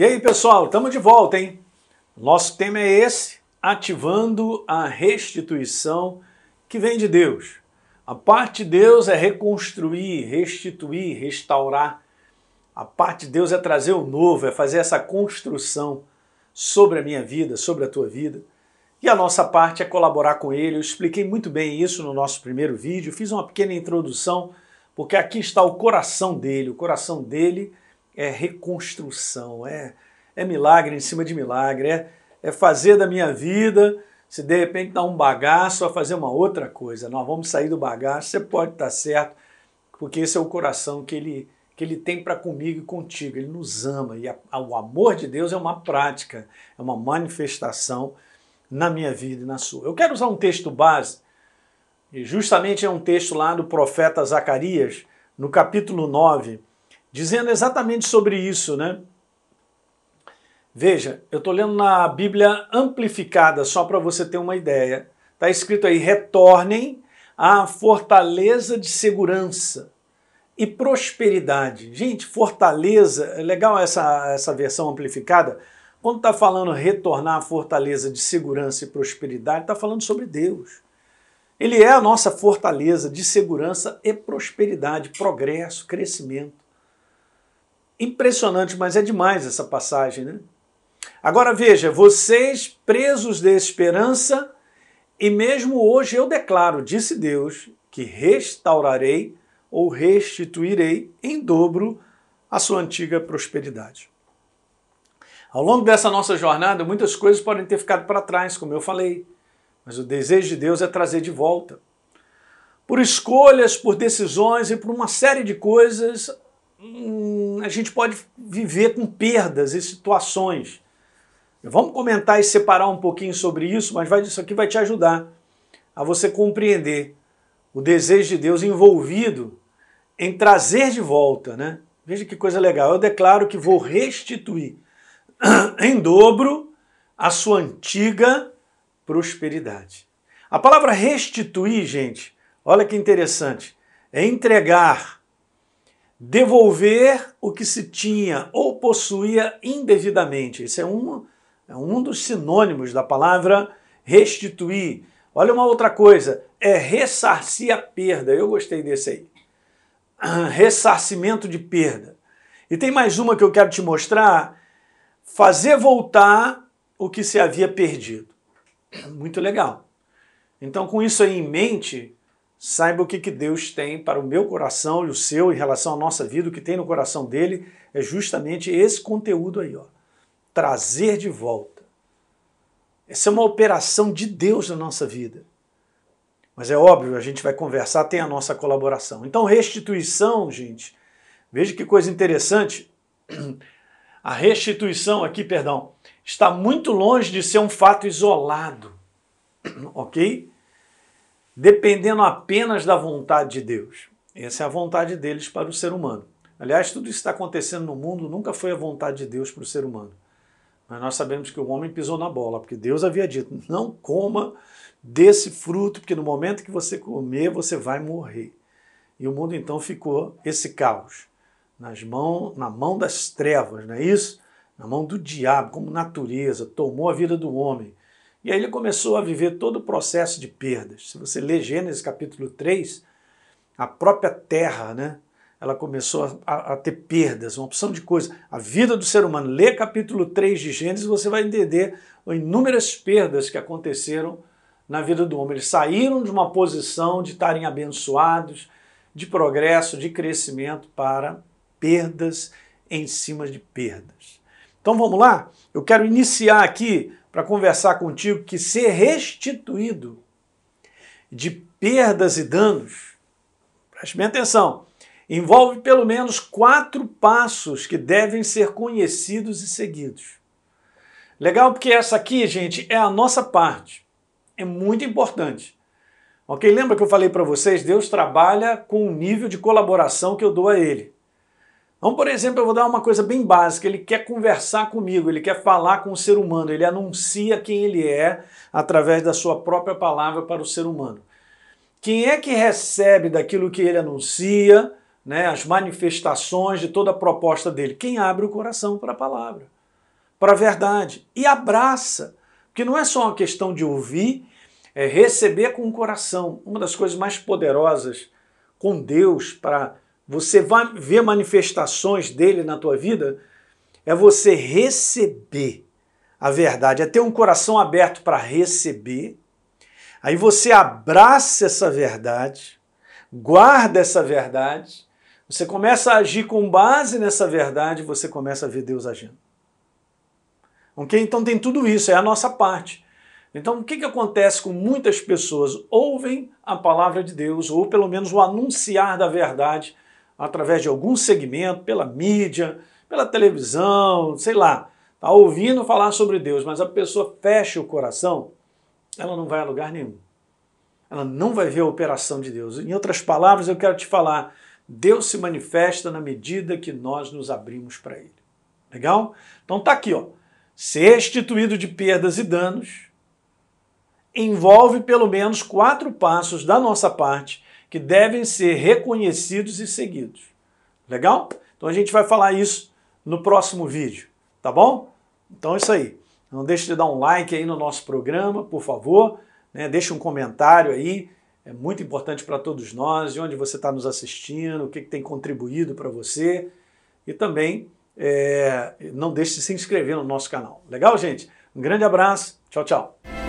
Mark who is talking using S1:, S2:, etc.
S1: E aí, pessoal, estamos de volta, hein? Nosso tema é esse: ativando a restituição que vem de Deus. A parte de Deus é reconstruir, restituir, restaurar. A parte de Deus é trazer o novo, é fazer essa construção sobre a minha vida, sobre a tua vida. E a nossa parte é colaborar com ele. Eu expliquei muito bem isso no nosso primeiro vídeo, fiz uma pequena introdução, porque aqui está o coração dele. O coração dele é reconstrução, é, é milagre em cima de milagre, é, é fazer da minha vida, se de repente dá um bagaço, a fazer uma outra coisa. Nós vamos sair do bagaço, você pode estar certo, porque esse é o coração que ele, que ele tem para comigo e contigo. Ele nos ama e a, o amor de Deus é uma prática, é uma manifestação na minha vida e na sua. Eu quero usar um texto base, e justamente é um texto lá do profeta Zacarias, no capítulo 9, dizendo exatamente sobre isso, né? Veja, eu estou lendo na Bíblia amplificada, só para você ter uma ideia. Está escrito aí: retornem à fortaleza de segurança e prosperidade. Gente, fortaleza, é legal essa, essa versão amplificada. Quando está falando retornar à fortaleza de segurança e prosperidade, está falando sobre Deus. Ele é a nossa fortaleza de segurança e prosperidade, progresso, crescimento. Impressionante, mas é demais essa passagem, né? Agora veja, vocês presos de esperança, e mesmo hoje eu declaro, disse Deus, que restaurarei ou restituirei em dobro a sua antiga prosperidade. Ao longo dessa nossa jornada, muitas coisas podem ter ficado para trás, como eu falei, mas o desejo de Deus é trazer de volta. Por escolhas, por decisões e por uma série de coisas, a gente pode viver com perdas e situações. Vamos comentar e separar um pouquinho sobre isso, mas vai, isso aqui vai te ajudar a você compreender o desejo de Deus envolvido em trazer de volta, né? Veja que coisa legal. Eu declaro que vou restituir em dobro a sua antiga prosperidade. A palavra restituir, gente, olha que interessante, é entregar, devolver o que se tinha ou possuía indevidamente. Isso é um, é um dos sinônimos da palavra restituir. Olha uma outra coisa, é ressarcir a perda. Eu gostei desse aí. Ressarcimento de perda. E tem mais uma que eu quero te mostrar, fazer voltar o que se havia perdido. Muito legal. Então, com isso aí em mente, saiba o que, que Deus tem para o meu coração e o seu em relação à nossa vida, o que tem no coração dele é justamente esse conteúdo aí, ó. Trazer de volta. Essa é uma operação de Deus na nossa vida. Mas é óbvio, a gente vai conversar, tem a nossa colaboração. Então, restituição, gente, veja que coisa interessante. A restituição aqui, perdão, está muito longe de ser um fato isolado, ok? Dependendo apenas da vontade de Deus. Essa é a vontade deles para o ser humano. Aliás, tudo isso está acontecendo no mundo nunca foi a vontade de Deus para o ser humano. Mas nós sabemos que o homem pisou na bola, porque Deus havia dito: não coma desse fruto, porque no momento que você comer, você vai morrer. E o mundo então ficou esse caos nas mãos, na mão das trevas, não é isso? Na mão do diabo, como natureza, tomou a vida do homem. E aí ele começou a viver todo o processo de perdas. Se você ler Gênesis capítulo 3, a própria terra, né? Ela começou a, a ter perdas, uma opção de coisas. A vida do ser humano. Lê capítulo 3 de Gênesis, você vai entender inúmeras perdas que aconteceram na vida do homem. Eles saíram de uma posição de estarem abençoados, de progresso, de crescimento, para perdas em cima de perdas. Então vamos lá? Eu quero iniciar aqui para conversar contigo que ser restituído de perdas e danos, preste bem atenção, envolve pelo menos quatro passos que devem ser conhecidos e seguidos. Legal porque essa aqui, gente, é a nossa parte. É muito importante. Ok? Lembra que eu falei para vocês? Deus trabalha com o nível de colaboração que eu dou a Ele. Então, por exemplo, eu vou dar uma coisa bem básica. Ele quer conversar comigo, ele quer falar com o ser humano, ele anuncia quem ele é através da sua própria palavra para o ser humano. Quem é que recebe daquilo que ele anuncia, né, as manifestações de toda a proposta dele? Quem abre o coração para a palavra. para a verdade e abraça. Porque não é só uma questão de ouvir, é receber com o coração. Uma das coisas mais poderosas com Deus para você ver manifestações dele na tua vida é você receber a verdade, é ter um coração aberto para receber. Aí você abraça essa verdade, guarda essa verdade, você começa a agir com base nessa verdade, você começa a ver Deus agindo. Ok? Então tem tudo isso, é a nossa parte. Então o que, que acontece com muitas pessoas? Ouvem a palavra de Deus, ou pelo menos o anunciar da verdade, através de algum segmento, pela mídia, pela televisão, sei lá, está ouvindo falar sobre Deus, mas a pessoa fecha o coração, ela não vai a lugar nenhum. Ela não vai ver a operação de Deus. Em outras palavras, eu quero te falar, Deus se manifesta na medida que nós nos abrimos para Ele. Legal? Então tá aqui, ó. Ser restituído de perdas e danos envolve pelo menos quatro passos da nossa parte que devem ser reconhecidos e seguidos. Legal? Então a gente vai falar isso no próximo vídeo, tá bom? Então é isso aí. Não deixe de dar um like aí no nosso programa, por favor. Né? Deixe um comentário aí. É muito importante para todos nós, de onde você está nos assistindo, o que, que tem contribuído para você. E também é, não deixe de se inscrever no nosso canal. Legal, gente? Um grande abraço. Tchau, tchau.